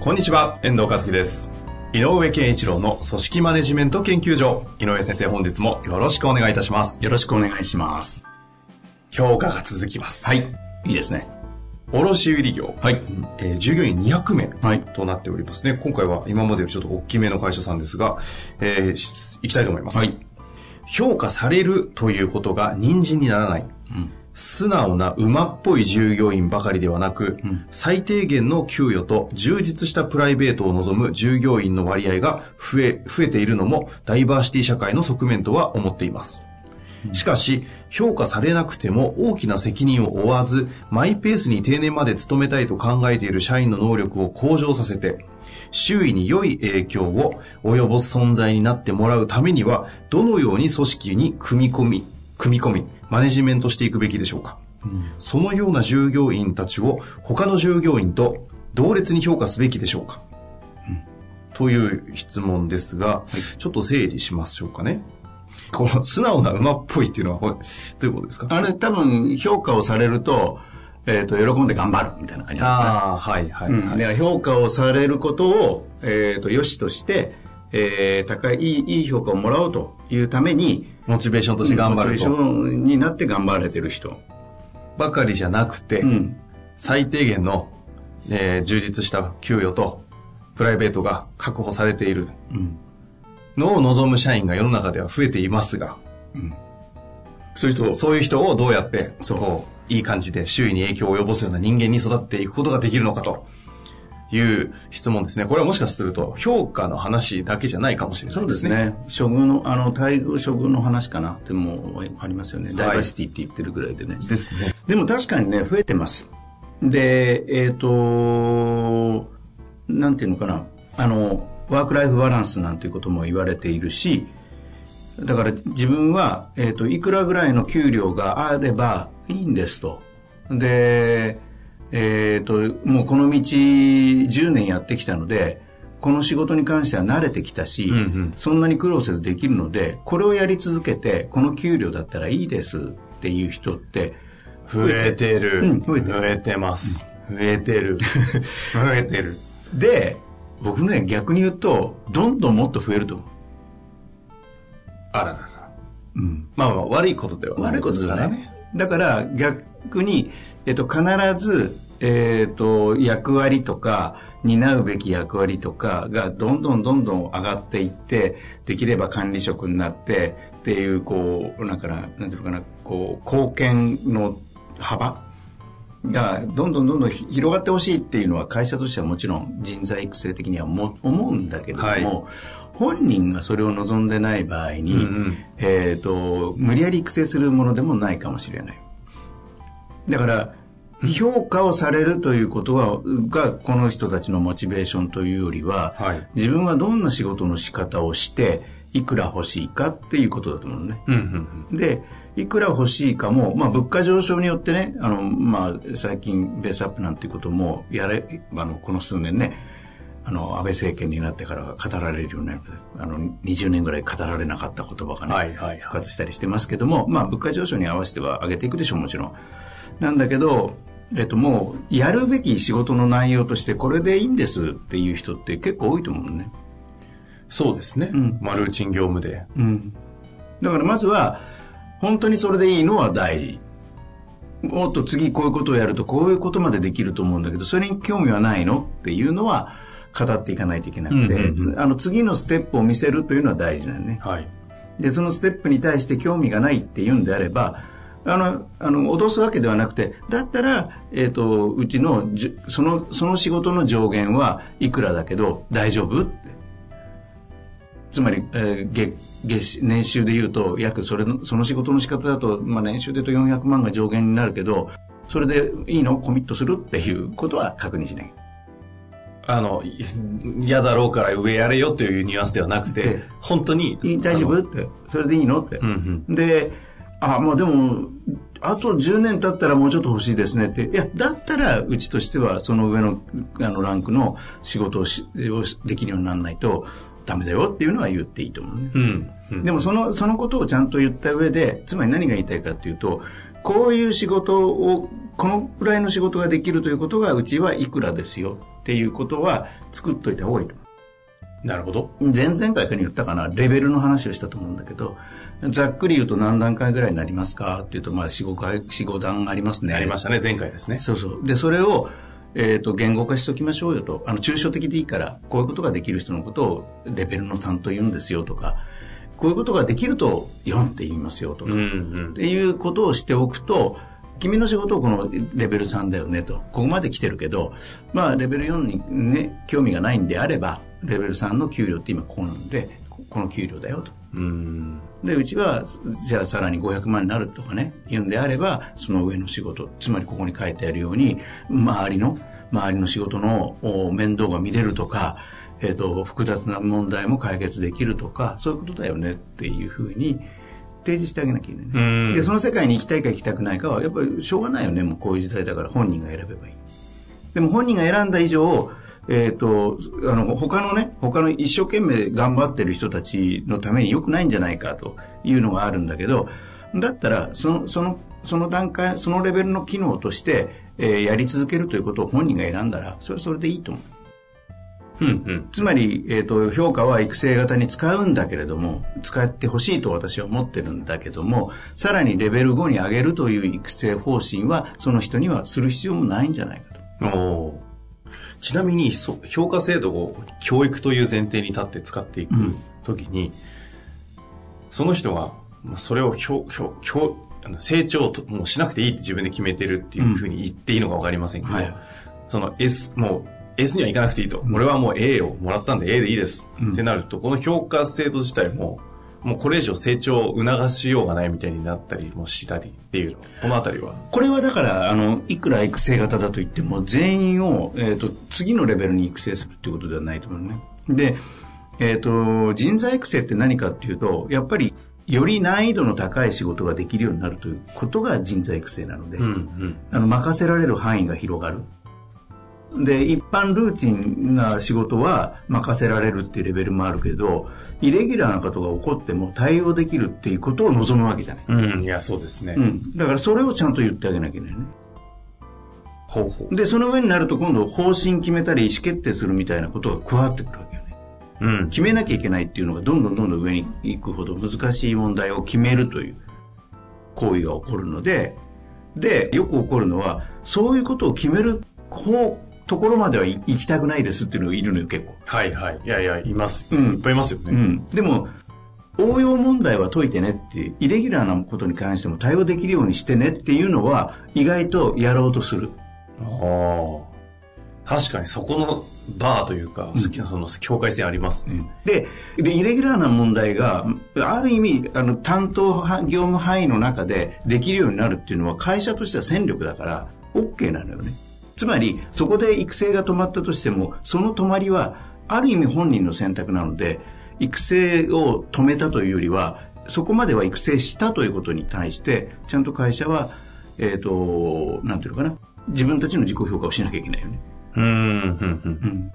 こんにちは、遠藤和樹です。井上健一郎の組織マネジメント研究所。井上先生、本日もよろしくお願いいたします。よろしくお願いします。評価が続きます。はい。いいですね。卸売業。はい。えー従業員200名はいとなっておりますね。今回は今までよりちょっと大きめの会社さんですが、えーしいきたいと思います。はい。評価されるということが人参にならない。素直な馬っぽい従業員ばかりではなく、最低限の給与と充実したプライベートを望む従業員の割合が増え、増えているのもダイバーシティ社会の側面とは思っています。しかし、評価されなくても大きな責任を負わず、マイペースに定年まで勤めたいと考えている社員の能力を向上させて、周囲に良い影響を及ぼす存在になってもらうためには、どのように組織に組み込み、組み込み、マネジメントしていくべきでしょうか。そのような従業員たちを他の従業員と同列に評価すべきでしょうか。という質問ですが、ちょっと整理しましょうかね。この素直な馬っぽいっていうのは、どういうことですか？あれ、多分、評価をされると、えっ、と、喜んで頑張るみたいな感じなああ、はいはいね。はい。うん。で評価をされることを、えっ、と、良しとして、えー、高い、いい、いい評価をもらおうというために、モチベーションとして頑張るモチと。ベーションになって頑張れてる人。ばかりじゃなくて、うん。最低限の、えー充実した給与とプライベートが確保されているうん。のを望む社員が世の中では増えていますが、そういう人を、そういう人をどうやって、こう、いい感じで周囲に影響を及ぼすような人間に育っていくことができるのかという質問ですね。これはもしかすると評価の話だけじゃないかもしれないそうです。ね。処遇の、あの、待遇処遇の話かなってもありますよね。ダイバーシティって言ってるぐらいでね。ですね。でも確かにね、増えてます。で、えっ、と、なんていうのかな、あの、ワークライフバランスなんていうことも言われているし、だから自分は、えっ、と、いくらぐらいの給料があればいいんですと。で、えっ、と、もうこの道10年やってきたので、この仕事に関しては慣れてきたし、うんうんそんなに苦労せずできるので、これをやり続けて、この給料だったらいいですっていう人って、増えてる。うん増えてる増えてます。増えてる。増えてる。で、僕ね、逆に言うと、どんどんもっと増えると思う。あららら。うん。まあまあ悪いことではない悪いことですからだね。だから、逆に、えっと、必ず、えっと、役割とか、担うべき役割とかが、どんどんどんどん上がっていって、できれば管理職になって、っていう、こう、なんかな、なんていうのかな、こう、貢献の幅が、どんどんどんどんひ広がってほしいっていうのは、会社としてはもちろん人材育成的にはも思うんだけれども、はい本人がそれを望んでない場合に、うんうんえっ、と、無理やり育成するものでもないかもしれない。だから、評価をされるということは、が、この人たちのモチベーションというよりは、はい自分はどんな仕事の仕方をして、いくら欲しいかっていうことだと思うのね。うんうんで、いくら欲しいかも、まあ、物価上昇によってね、あの、まあ、最近、ベースアップなんていうことも、やれ、あの、この数年ね、あの、安倍政権になってから語られるようになる、あの、20年ぐらい語られなかった言葉がね、はいはいはい復活したりしてますけども、まあ、物価上昇に合わせては上げていくでしょう、もちろん。なんだけど、えっと、もう、やるべき仕事の内容として、これでいいんですっていう人って結構多いと思うのね。そうですね。うんまあルーチン業務で。うん。だからまずは、本当にそれでいいのは大事。もっと次こういうことをやるとこういうことまでできると思うんだけど、それに興味はないの？っていうのは語っていかないといけなくて、うんうんうんあの次のステップを見せるというのは大事だよね。はい。で、そのステップに対して興味がないっていうんであれば、あの、あの、脅すわけではなくて、だったら、えっ、と、うちのその、その仕事の上限はいくらだけど大丈夫って。つまり、えー月、月、年収で言うと、約それの、その仕事の仕方だと、まあ年収で言うと400万が上限になるけど、それでいいの？コミットするっていうことは確認しない。あの、嫌だろうから上やれよっていうニュアンスではなくて、本当に。大丈夫？って、それでいいの？って。うんうん、で、あ、まあでも、あと10年経ったらもうちょっと欲しいですねって。いや、だったら、うちとしては、その上の、あの、ランクの仕事をしをできるようにならないと、ダメだよっていうのは言っていいと思うね。うん。うん、でも、その、そのことをちゃんと言った上で、つまり何が言いたいかっていうと、こういう仕事を、このくらいの仕事ができるということが、うちはいくらですよっていうことは作っといた方がいいと思う。なるほど。前々回かに言ったかな、レベルの話をしたと思うんだけど、ざっくり言うと何段階ぐらいになりますか？っていうと、まあ4、5回、4、5段ありますね。ありましたね、前回ですね。そうそう。で、それを、えっ、ー、と、言語化しときましょうよと。あの、抽象的でいいから、こういうことができる人のことをレベルの3と言うんですよとか、こういうことができると4って言いますよとか、うんうん、っていうことをしておくと、君の仕事はこのレベル3だよねと。ここまで来てるけど、まあ、レベル4にね、興味がないんであれば、レベル3の給料って今こうなんで、この給料だよと。うんで、うちは、じゃあさらに500万になるとかね、言うんであれば、その上の仕事、つまりここに書いてあるように、周りの、周りの仕事の面倒が見れるとか、えっ、ー、と、複雑な問題も解決できるとか、そういうことだよねっていうふうに、提示してあげなきゃいけないね。で、その世界に行きたいか行きたくないかは、やっぱりしょうがないよね。もうこういう時代だから本人が選べばいい。でも本人が選んだ以上、えっ、ー、と、あの、他のね、他の一生懸命頑張ってる人たちのために良くないんじゃないかというのがあるんだけど、だったら、その、その、その段階、そのレベルの機能として、えー、やり続けるということを本人が選んだら、それはそれでいいと思う。うんうん、つまり、えーと、評価は育成型に使うんだけれども使ってほしいと私は思ってるんだけどもさらにレベル5に上げるという育成方針はその人にはする必要もないんじゃないかと。ちなみに評価制度を教育という前提に立って使っていくときに、うん、その人がそれを表表成長ともうしなくていいって自分で決めてるっていうふうに言っていいのか分かりませんけど、うんはい、その S もう S には行かなくていいと。俺はもう A をもらったんで A でいいです。ってなると、この評価制度自体も、もうこれ以上成長を促しようがないみたいになったりもしたりっていうの。このあたりはこれはだから、あの、いくら育成型だと言っても、全員を、えっ、ー、と、次のレベルに育成するっていうことではないと思うね。で、えっ、ー、と、人材育成って何かっていうと、やっぱり、より難易度の高い仕事ができるようになるということが人材育成なので、うんうん、あの任せられる範囲が広がる。で、一般ルーチンな仕事は任せられるっていうレベルもあるけど、イレギュラーなことが起こっても対応できるっていうことを望むわけじゃない。うん、いや、そうですね。うん。だからそれをちゃんと言ってあげなきゃいけないね。ほうほう。で、その上になると今度方針決めたり意思決定するみたいなことが加わってくるわけよね。うん。決めなきゃいけないっていうのがどんどんどんどん上に行くほど難しい問題を決めるという行為が起こるので、で、よく起こるのは、そういうことを決める方ところまでは行きたくないですっていうのがいるのよ、結構。はいはい。いやいや、います。うん。いっぱいいますよね。うん。でも、応用問題は解いてねって、イレギュラーなことに関しても対応できるようにしてねっていうのは、意外とやろうとする。ああ。確かにそこのバーというか、うん、その境界線ありますね。で、イレギュラーな問題が、ある意味、あの、担当業務範囲の中でできるようになるっていうのは、会社としては戦力だから、OK なのよね。つまり、そこで育成が止まったとしても、その止まりは、ある意味本人の選択なので、育成を止めたというよりは、そこまでは育成したということに対して、ちゃんと会社は、えっ、ー、と、なんていうのかな、自分たちの自己評価をしなきゃいけないよね。うん、うん、うん。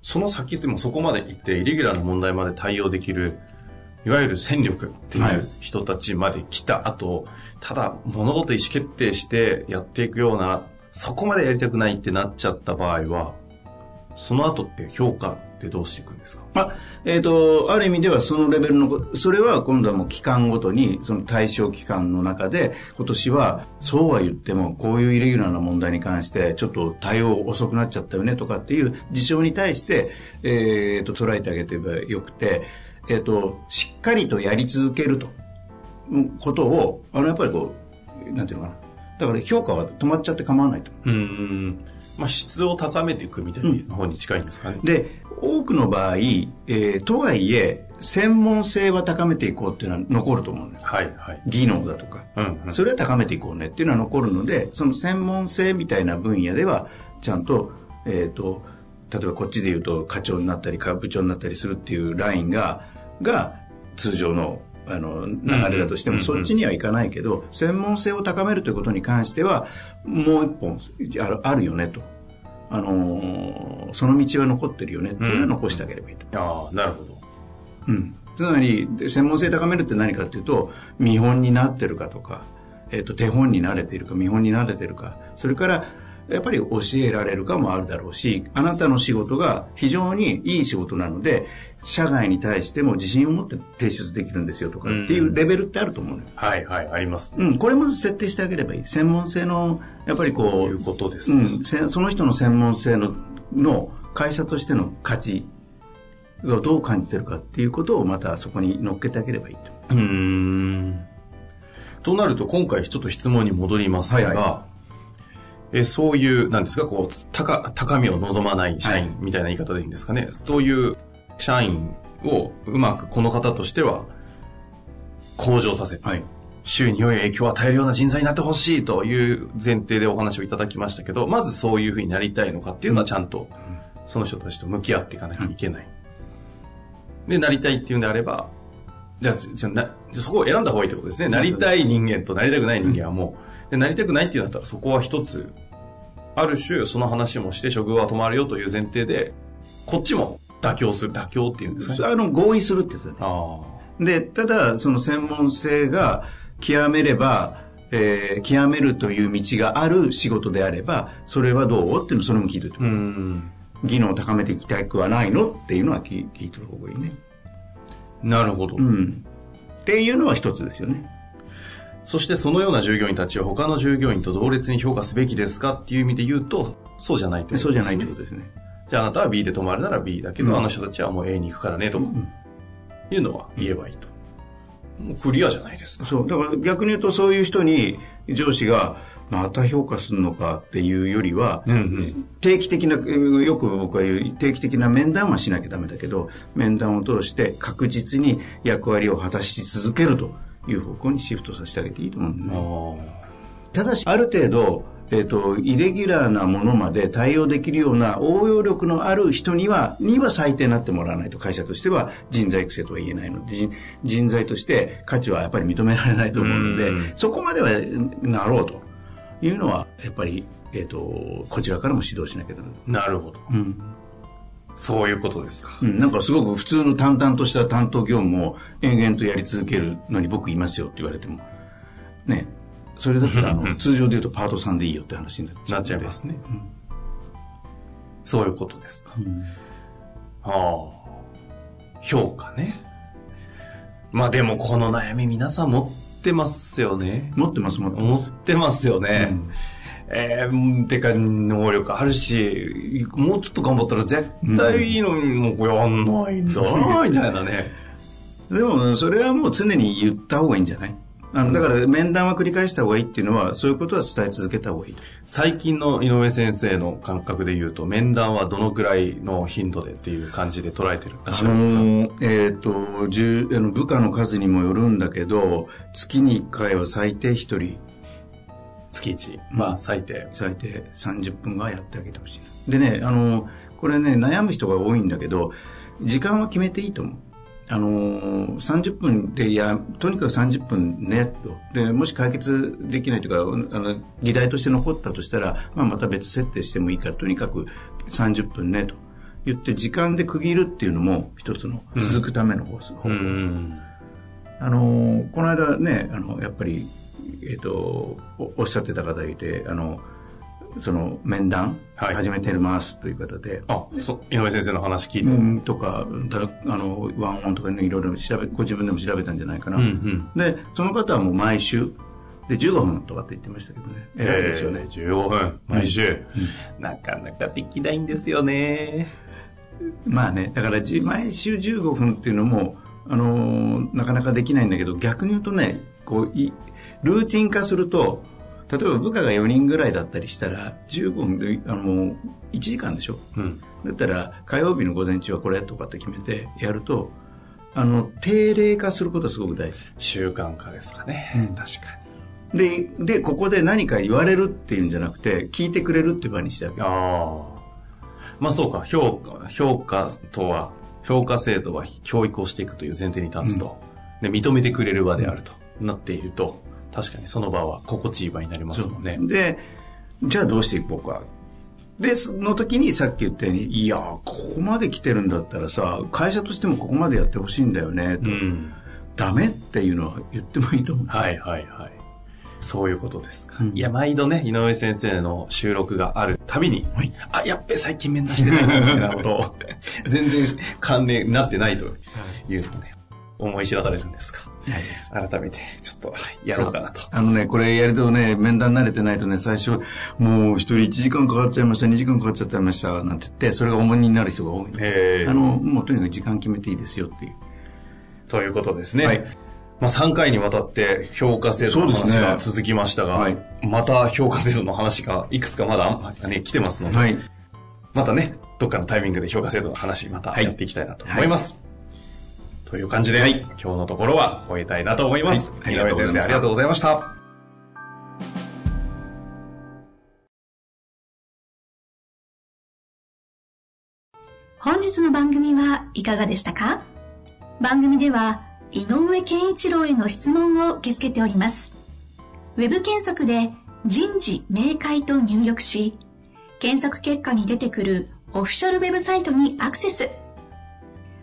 その先でもそこまで行って、イレギュラーな問題まで対応できる、いわゆる戦力っていう人たちまで来た後、はい、ただ物事意思決定してやっていくようなそこまでやりたくないってなっちゃった場合は、その後って評価ってどうしていくんですか？まあ、えっ、ー、と、ある意味ではそのレベルの、それは今度はもう期間ごとに、その対象期間の中で、今年は、そうは言っても、こういうイレギュラーな問題に関して、ちょっと対応遅くなっちゃったよねとかっていう事象に対して、えっ、ー、と、捉えてあげてばよくて、えっ、ー、と、しっかりとやり続けると、ことを、あの、やっぱりこう、なんていうのかな、だから評価は止まっちゃって構わないと。うんまあ、質を高めていくみたいな方に近いんですかね。で、多くの場合、えーとはいえ、専門性は高めていこうっていうのは残ると思うんです。はい、はい。技能だとか。うん、うん。それは高めていこうねっていうのは残るので、その専門性みたいな分野では、ちゃんと、えっ、と、例えばこっちで言うと課長になったり、部長になったりするっていうラインが、が通常のあの流れだとしても、そっちにはいかないけど、専門性を高めるということに関しては、もう一本あるあるよねと。あのーその道は残ってるよねっていうのは残してあげればいいと。ああ、なるほど。うん、つまり専門性高めるって何かっていうと見本になってるかとか、えっと手本に慣れているか見本に慣れているかそれからやっぱり教えられるかもあるだろうしあなたの仕事が非常にいい仕事なので社外に対しても自信を持って提出できるんですよとかっていうレベルってあると思うのよ、はい、はい、あります。うん、これも設定してあげればいい専門性のやっぱりこそういううことですね。うん、せその人の専門性のの会社としての価値をどう感じてるかっていうことをまたそこに乗っけてあげればいいと。うーん。となると、今回ちょっと質問に戻りますが、はいはえそういう、なんですか、こう、高、高みを望まない社員はいみたいな言い方でいいんですかね？そういう社員をうまくこの方としては向上させて、はい。周囲に良い影響を与えるような人材になってほしいという前提でお話をいただきましたけど、まずそういうふうになりたいのかっていうのはちゃんと、その人たちと向き合っていかなきゃいけない。で、なりたいっていうんであれば、じゃあ、じゃあなじゃあそこを選んだ方がいいってことですね。なりたい人間となりたくない人間はもう、でなりたくないっていうんだったらそこは一つ、ある種その話もして職場は止まるよという前提で、こっちも妥協する、妥協っていうんですかね。あの、合意するってやつだね。あで、ただ、その専門性が極めれば、えー極めるという道がある仕事であれば、それはどうっていうのそれも聞いておいて。技能を高めていきたくはないのっていうのは聞聞いておく方がいいね。なるほど。うん。っていうのは一つですよね。そしてそのような従業員たちを他の従業員と同列に評価すべきですかっていう意味で言うと、そうじゃないってことですね。そうじゃないってことですね。じゃああなたは B で泊まるなら B だけど、うんあの人たちはもう A に行くからね、とんいうのは言えばいいと。もうクリアじゃないですか。そう。だから逆に言うとそういう人に上司がまた評価するのかっていうよりは、うんうん。定期的な、よく僕は言う定期的な面談はしなきゃダメだけど、面談を通して確実に役割を果たし続けるという方向にシフトさせてあげていいと思うんだよね。ただし、ある程度、えっ、と、イレギュラーなものまで対応できるような応用力のある人には、には最低になってもらわないと会社としては人材育成とは言えないので、人人材として価値はやっぱり認められないと思うのでうん、そこまではなろうというのは、やっぱり、えっ、と、こちらからも指導しなきゃダメだ。なるほど。うん。そういうことですか。うん、なんかすごく普通の淡々とした担当業務を延々とやり続けるのに僕いますよって言われても、ね、それだったらあの通常で言うとパートさんでいいよって話になっちゃいますね。そういうことですか。はあ。評価ね。まあでもこの悩み皆さん持ってますよね。持ってます持って持っます。てますよね。うんえー、てか、能力あるし、もうちょっと頑張ったら絶対いいのに、もうやんないんだな、みたいなね。でもそれはもう常に言った方がいいんじゃない？あのだから面談は繰り返した方がいいっていうのはそういうことは伝え続けた方がいい。最近の井上先生の感覚で言うと、面談はどのくらいの頻度でっていう感じで捉えてる？らっしゃるんですか、えっ、と、じあの部下の数にもよるんだけど、月に1回は最低1人、月1。まあ、最低。最低30分はやってあげてほしいな。でね、あの、これね、悩む人が多いんだけど、時間は決めていいと思う。あのー、30分で、いや、とにかく30分ね、と。で、もし解決できないというか、あの、議題として残ったとしたら、まあ、また別設定してもいいから、とにかく30分ね、と言って、時間で区切るっていうのも一つの続くための方法。うん。あの、この間ね、あの、やっぱり、えっ、とお、おっしゃってた方がいて、あの、その面談、はい始めてますという方で、あ、そ、井上先生の話聞いて。うん、とか、だあの、ワンオンとかいろいろ調べ、ご自分でも調べたんじゃないかな。うんうん。で、その方はもう毎週、で、15分とかって言ってましたけどね。偉いですよね。えー15分、毎週、なかなかできないんですよね。まあね、だからじ毎週15分っていうのも、あのーなかなかできないんだけど、逆に言うとね、こうい、ルーティン化すると、例えば部下が4人ぐらいだったりしたら、15分で、あの、もう1時間でしょうん。だったら、火曜日の午前中はこれとかって決めてやると、あの、定例化することはすごく大事。習慣化ですかね。うん確かで、で、ここで何か言われるっていうんじゃなくて、聞いてくれるっていう場にしてあげに。る。ああ。まあそうか、評価、評価とは、評価制度は教育をしていくという前提に立つと、で認めてくれる場であるとなっていると、確かにその場は心地いい場になりますもんね。で、じゃあどうしていこうか。で、その時にさっき言ったように、いや、ここまで来てるんだったらさ、会社としてもここまでやってほしいんだよね、とうん。ダメっていうのは言ってもいいと思う。はいはいはい。そういうことですか。うんいや、毎度ね、井上先生の収録があるたびに、はいあ、やっべ、最近面談してないな、みたいなことを、全然関連なってないというのをね、思い知らされるんですが、改めて、ちょっと、はいやろうかなと。あのね、これやるとね、面談慣れてないとね、最初、もう一人1時間かかっちゃいました、2時間かかっちゃいました、なんて言って、それが重荷になる人が多いあの、もうとにかく時間決めていいですよっていう。ということですね。はいまあ、3回にわたって評価制度の話が続きましたが、はいまた評価制度の話がいくつかまだ、ね、来てますので、はい。またね、どっかのタイミングで評価制度の話、またやっていきたいなと思います。という感じで、今日のところは終えたいなと思います。はい井上先生、ありがとうございました。本日の番組はいかがでしたか？番組では井上健一郎への質問を受け付けております。ウェブ検索で人事明快と入力し、検索結果に出てくるオフィシャルウェブサイトにアクセス。